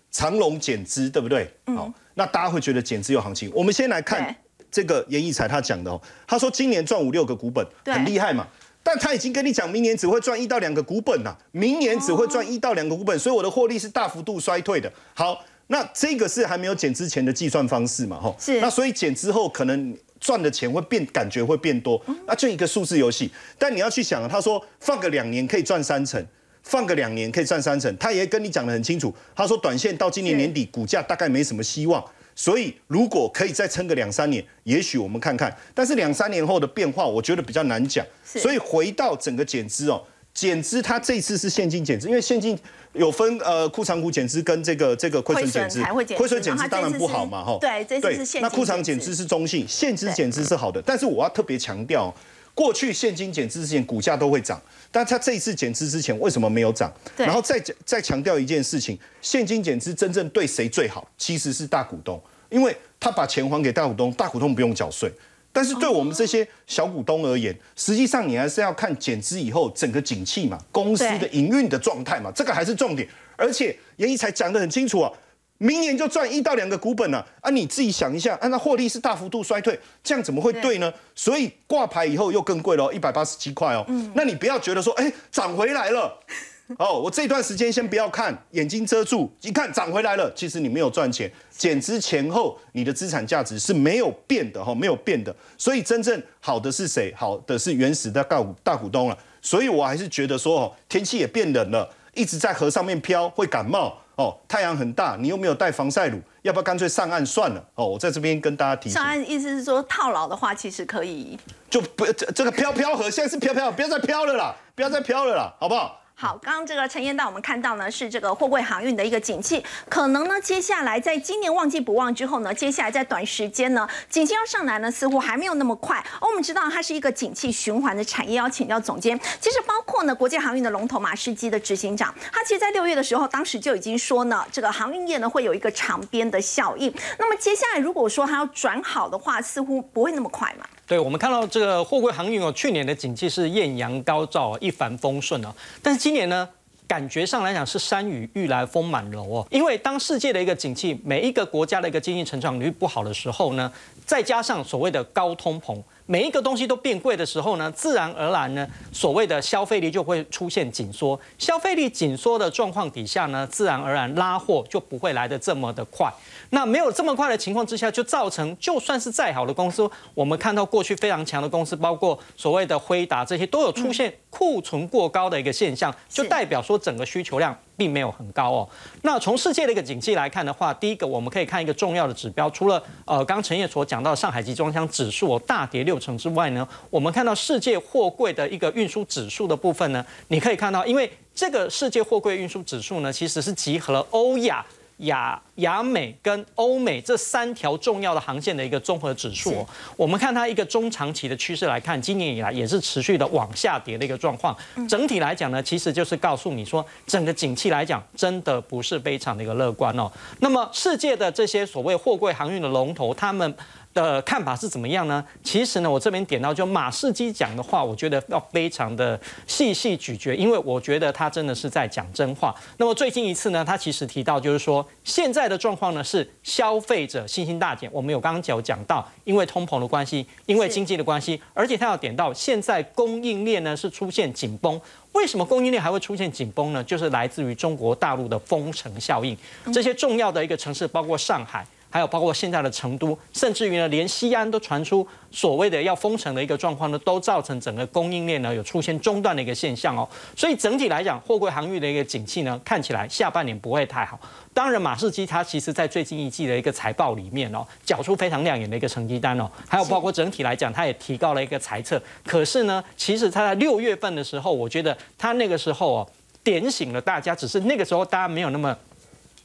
长荣减资，对不对？好，那大家会觉得减资有行情。我们先来看这个严义才他讲的哦，他说今年赚五六个股本，很厉害嘛。但他已经跟你讲，明年只会赚一到两个股本呐，明年只会赚一到两个股本，所以我的获利是大幅度衰退的。好，那这个是还没有减之前的计算方式嘛？哈，是。那所以减之后可能赚的钱会变，感觉会变多，那就一个数字游戏。但你要去想，他说放个两年可以赚三成。放个两年可以赚三成，他也跟你讲得很清楚。他说短线到今年年底股价大概没什么希望，所以如果可以再撑个两三年，也许我们看看。但是两三年后的变化，我觉得比较难讲。所以回到整个减资哦，减资它这次是现金减资，因为现金有分呃库藏股减资跟这个这个亏损减资，亏损减资当然不好嘛哈。对，这次是。那库藏减资是中性，现金减资是好的。但是我要特别强调。过去现金减资之前股价都会涨，但他这一次减资之前为什么没有涨？然后再再强调一件事情，现金减资真正对谁最好？其实是大股东，因为他把钱还给大股东，大股东不用缴税。但是对我们这些小股东而言，实际上你还是要看减资以后整个景气嘛，公司的营运的状态嘛，这个还是重点。而且严一才讲得很清楚啊。明年就赚一到两个股本了啊！你自己想一下，按照获利是大幅度衰退，这样怎么会对呢？所以挂牌以后又更贵了，一百八十七块哦。嗯，那你不要觉得说，哎，涨回来了 哦，我这段时间先不要看，眼睛遮住，一看涨回来了，其实你没有赚钱，减资前后你的资产价值是没有变的哈，没有变的。所以真正好的是谁？好的是原始的大股大股东了。所以我还是觉得说，哦，天气也变冷了，一直在河上面漂会感冒。哦，太阳很大，你又没有带防晒乳，要不要干脆上岸算了？哦，我在这边跟大家提醒。上岸意思是说套牢的话，其实可以就不这这个飘飘河现在是飘飘，不要再飘了啦，不要再飘了啦，好不好？好，刚刚这个陈彦道，我们看到呢是这个货柜航运的一个景气，可能呢接下来在今年旺季不旺之后呢，接下来在短时间呢，景气要上来呢，似乎还没有那么快。而我们知道它是一个景气循环的产业，要请教总监。其实包括呢国际航运的龙头马士基的执行长，他其实在六月的时候，当时就已经说呢，这个航运业呢会有一个长边的效应。那么接下来如果说它要转好的话，似乎不会那么快嘛。对，我们看到这个货柜航运哦，去年的景气是艳阳高照，一帆风顺哦，但是今年呢，感觉上来讲是山雨欲来风满楼哦，因为当世界的一个景气，每一个国家的一个经济成长率不好的时候呢，再加上所谓的高通膨。每一个东西都变贵的时候呢，自然而然呢，所谓的消费力就会出现紧缩。消费力紧缩的状况底下呢，自然而然拉货就不会来的这么的快。那没有这么快的情况之下，就造成就算是再好的公司，我们看到过去非常强的公司，包括所谓的辉达这些，都有出现库存过高的一个现象，就代表说整个需求量。并没有很高哦。那从世界的一个景气来看的话，第一个我们可以看一个重要的指标，除了呃刚陈烨所讲到上海集装箱指数大跌六成之外呢，我们看到世界货柜的一个运输指数的部分呢，你可以看到，因为这个世界货柜运输指数呢，其实是集合了欧亚亚亚美跟欧美这三条重要的航线的一个综合指数。我们看它一个中长期的趋势来看，今年以来也是持续的往下跌的一个状况。整体来讲呢，其实就是告诉你说，整个景气来讲，真的不是非常的一个乐观哦。那么世界的这些所谓货柜航运的龙头，他们。的看法是怎么样呢？其实呢，我这边点到就马士基讲的话，我觉得要非常的细细咀嚼，因为我觉得他真的是在讲真话。那么最近一次呢，他其实提到就是说，现在的状况呢是消费者信心大减。我们有刚刚讲讲到，因为通膨的关系，因为经济的关系，而且他要点到现在供应链呢是出现紧绷。为什么供应链还会出现紧绷呢？就是来自于中国大陆的封城效应。这些重要的一个城市，包括上海。还有包括现在的成都，甚至于呢，连西安都传出所谓的要封城的一个状况呢，都造成整个供应链呢有出现中断的一个现象哦。所以整体来讲，货柜航运的一个景气呢，看起来下半年不会太好。当然，马士基它其实在最近一季的一个财报里面哦，缴出非常亮眼的一个成绩单哦。还有包括整体来讲，它也提高了一个财测。可是呢，其实它在六月份的时候，我觉得它那个时候哦，点醒了大家，只是那个时候大家没有那么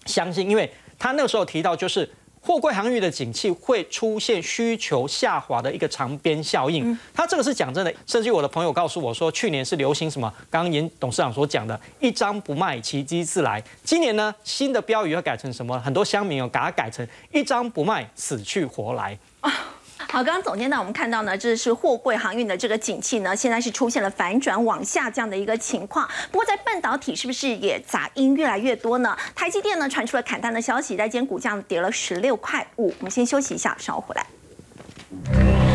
相信，因为他那个时候提到就是。货柜航运的景气会出现需求下滑的一个长边效应，它这个是讲真的。甚至我的朋友告诉我说，去年是流行什么？刚刚严董事长所讲的“一张不卖，奇迹自来”。今年呢，新的标语要改成什么？很多乡民哦把它改成“一张不卖，死去活来”。好，刚刚总监呢，我们看到呢，这是货柜航运的这个景气呢，现在是出现了反转往下降的一个情况。不过在半导体是不是也杂音越来越多呢？台积电呢传出了砍单的消息，在今天股价跌了十六块五。我们先休息一下，稍后回来。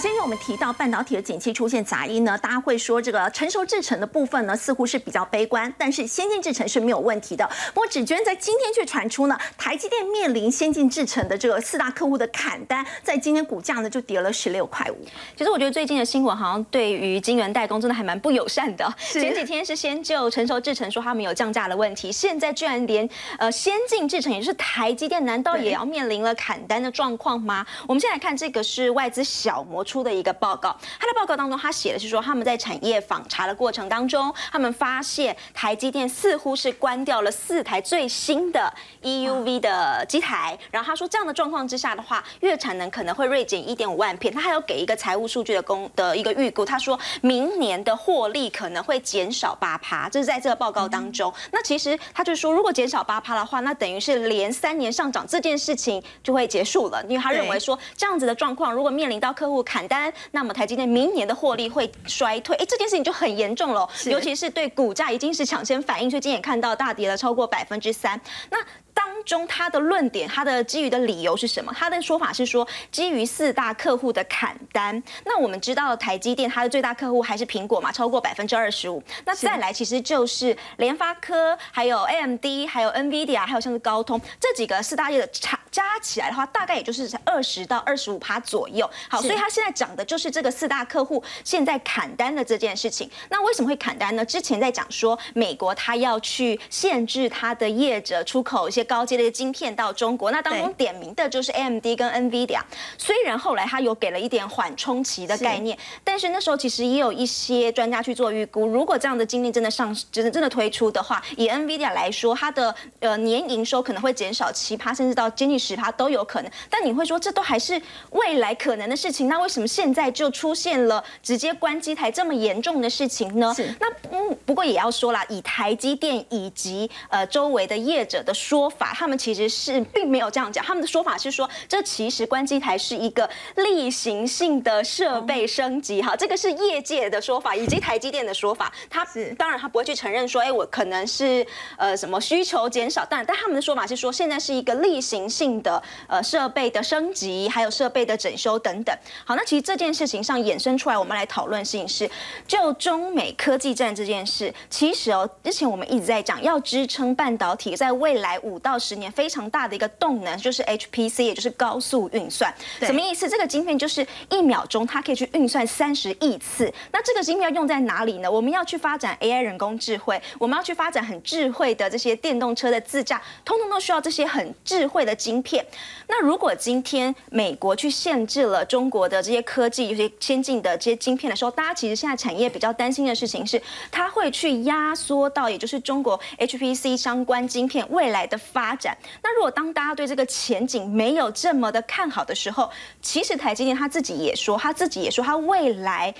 先因为我们提到半导体的景气出现杂音呢，大家会说这个成熟制程的部分呢似乎是比较悲观，但是先进制程是没有问题的。不过指娟在今天却传出呢，台积电面临先进制程的这个四大客户的砍单，在今天股价呢就跌了十六块五。其实我觉得最近的新闻好像对于晶圆代工真的还蛮不友善的。前几天是先就成熟制程说他们有降价的问题，现在居然连呃先进制程，也就是台积电，难道也要面临了砍单的状况吗？我们先来看这个是外资小摩。出的一个报告，他的报告当中，他写的是说，他们在产业访查的过程当中，他们发现台积电似乎是关掉了四台最新的 EUV 的机台，然后他说这样的状况之下的话，月产能可能会锐减一点五万片，他还有给一个财务数据的公的一个预估，他说明年的获利可能会减少八趴，这是在这个报告当中。那其实他就说，如果减少八趴的话，那等于是连三年上涨这件事情就会结束了，因为他认为说这样子的状况，如果面临到客户砍。单，那么台积电明年的获利会衰退，哎，这件事情就很严重了，尤其是对股价已经是抢先反应，所以今天也看到大跌了超过百分之三。那当中他的论点，他的基于的理由是什么？他的说法是说，基于四大客户的砍单。那我们知道台积电它的最大客户还是苹果嘛，超过百分之二十五。那再来其实就是联发科，还有 AMD，还有 NVIDIA，还有像是高通这几个四大业的差加起来的话，大概也就是在二十到二十五趴左右。好，所以他现在讲的就是这个四大客户现在砍单的这件事情。那为什么会砍单呢？之前在讲说美国他要去限制他的业者出口一些。高阶的晶片到中国，那当中点名的就是 AMD 跟 NVIDIA。虽然后来它有给了一点缓冲期的概念，但是那时候其实也有一些专家去做预估，如果这样的晶片真的上，真的真的推出的话，以 NVIDIA 来说，它的呃年营收可能会减少七趴，甚至到接近十趴都有可能。但你会说，这都还是未来可能的事情，那为什么现在就出现了直接关机台这么严重的事情呢？那嗯，不过也要说啦，以台积电以及呃周围的业者的说。法他们其实是并没有这样讲，他们的说法是说，这其实关机台是一个例行性的设备升级，哈，这个是业界的说法，以及台积电的说法。他当然他不会去承认说，哎，我可能是呃什么需求减少，但但他们的说法是说，现在是一个例行性的呃设备的升级，还有设备的整修等等。好，那其实这件事情上衍生出来，我们来讨论事情是，就中美科技战这件事，其实哦，之前我们一直在讲，要支撑半导体在未来五。到十年非常大的一个动能就是 HPC，也就是高速运算。什么意思？这个晶片就是一秒钟它可以去运算三十亿次。那这个晶片要用在哪里呢？我们要去发展 AI 人工智慧，我们要去发展很智慧的这些电动车的自驾，通通都需要这些很智慧的晶片。那如果今天美国去限制了中国的这些科技、有些先进的这些晶片的时候，大家其实现在产业比较担心的事情是，它会去压缩到，也就是中国 HPC 相关晶片未来的发展。那如果当大家对这个前景没有这么的看好的时候，其实台积电他自己也说，他自己也说，他未来。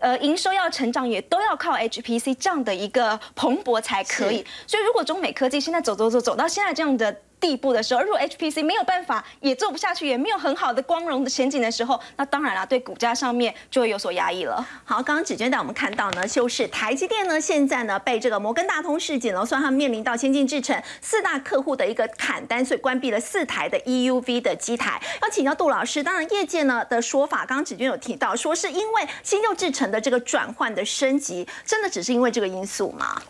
呃，营收要成长也都要靠 HPC 这样的一个蓬勃才可以。所以，如果中美科技现在走走走走到现在这样的。地步的时候，如果 HPC 没有办法，也做不下去，也没有很好的光荣的前景的时候，那当然了，对股价上面就会有所压抑了。好，刚刚子娟带我们看到呢，就是台积电呢，现在呢被这个摩根大通事件呢，算他面临到先进制程四大客户的一个砍单，所以关闭了四台的 EUV 的机台。要请教杜老师，当然业界呢的说法，刚刚子娟有提到，说是因为新旧制程的这个转换的升级，真的只是因为这个因素吗？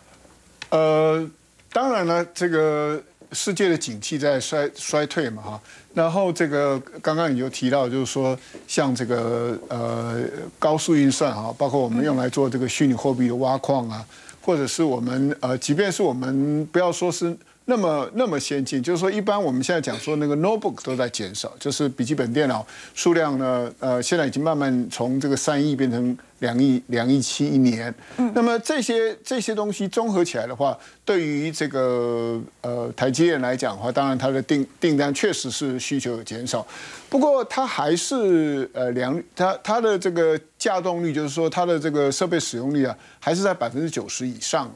呃，当然了，这个。世界的景气在衰衰退嘛哈，然后这个刚刚你就提到，就是说像这个呃高速运算啊，包括我们用来做这个虚拟货币的挖矿啊，或者是我们呃，即便是我们不要说是。那么那么先进，就是说，一般我们现在讲说那个 notebook 都在减少，就是笔记本电脑数量呢，呃，现在已经慢慢从这个三亿变成两亿两亿七一年。嗯。那么这些这些东西综合起来的话，对于这个呃台积电来讲的话，当然它的订订单确实是需求有减少，不过它还是呃良它它的这个稼动率，就是说它的这个设备使用率啊，还是在百分之九十以上。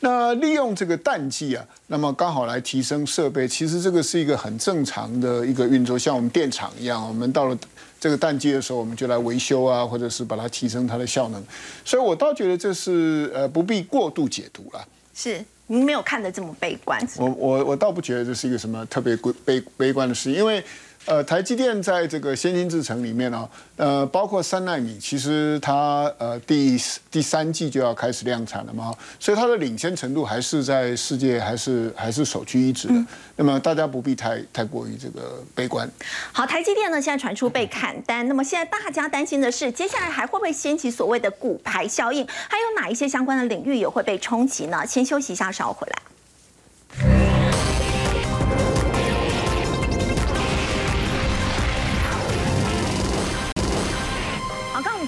那利用这个淡季啊，那么刚好来提升设备，其实这个是一个很正常的一个运作，像我们电厂一样，我们到了这个淡季的时候，我们就来维修啊，或者是把它提升它的效能。所以我倒觉得这是呃不必过度解读了。是，您没有看得这么悲观。我我我倒不觉得这是一个什么特别悲悲悲观的事，因为。呃，台积电在这个先进制程里面呢，呃，包括三纳米，其实它呃第第三季就要开始量产了嘛，所以它的领先程度还是在世界还是还是首屈一指的。那么大家不必太太过于这个悲观。好，台积电呢现在传出被砍单，那么现在大家担心的是，接下来还会不会掀起所谓的股牌效应？还有哪一些相关的领域也会被冲击呢？先休息一下，稍后回来。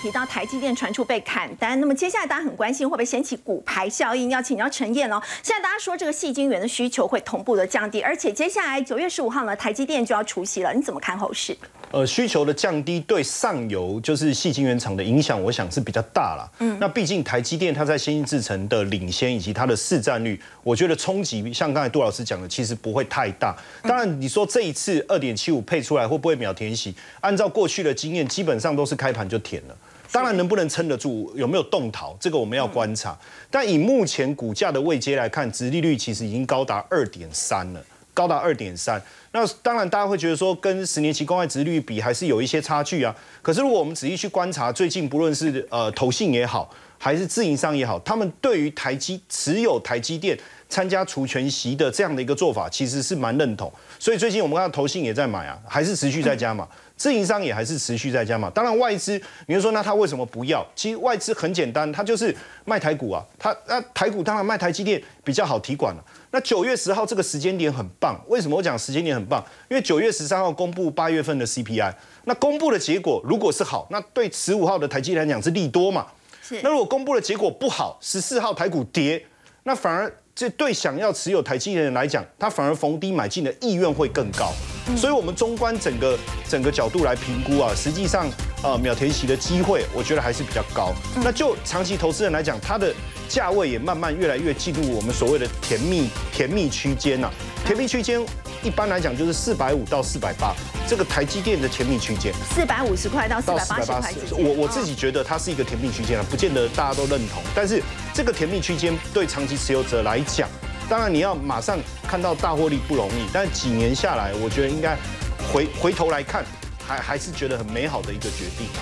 提到台积电传出被砍单，那么接下来大家很关心会不会掀起股牌效应？要请教陈燕哦。现在大家说这个细晶圆的需求会同步的降低，而且接下来九月十五号呢，台积电就要除夕了，你怎么看后市？呃，需求的降低对上游就是细晶圆厂的影响，我想是比较大了。嗯，那毕竟台积电它在先进制程的领先以及它的市占率，我觉得冲击像刚才杜老师讲的，其实不会太大。当然，你说这一次二点七五配出来会不会秒填息？按照过去的经验，基本上都是开盘就填了。当然能不能撑得住，有没有动逃，这个我们要观察。但以目前股价的位阶来看，殖利率其实已经高达二点三了，高达二点三。那当然大家会觉得说，跟十年期公债殖利率比，还是有一些差距啊。可是如果我们仔细去观察，最近不论是呃投信也好，还是自营商也好，他们对于台积持有台积电参加除权息的这样的一个做法，其实是蛮认同。所以最近我们看到投信也在买啊，还是持续在加嘛。自营商也还是持续在加嘛，当然外资，你就说那他为什么不要？其实外资很简单，他就是卖台股啊，他那台股当然卖台积电比较好提管了。那九月十号这个时间点很棒，为什么我讲时间点很棒？因为九月十三号公布八月份的 CPI，那公布的结果如果是好，那对十五号的台积来讲是利多嘛？是。那如果公布的结果不好，十四号台股跌，那反而。这对想要持有台积电的人来讲，他反而逢低买进的意愿会更高。所以，我们中观整个整个角度来评估啊，实际上，呃，秒填息的机会，我觉得还是比较高。那就长期投资人来讲，它的价位也慢慢越来越进入我们所谓的甜蜜甜蜜区间呐。甜蜜区间一般来讲就是四百五到四百八，这个台积电的甜蜜区间。四百五十块到四百八十块我我自己觉得它是一个甜蜜区间啊，不见得大家都认同，但是。这个甜蜜区间对长期持有者来讲，当然你要马上看到大获利不容易，但几年下来，我觉得应该回回头来看，还还是觉得很美好的一个决定啊。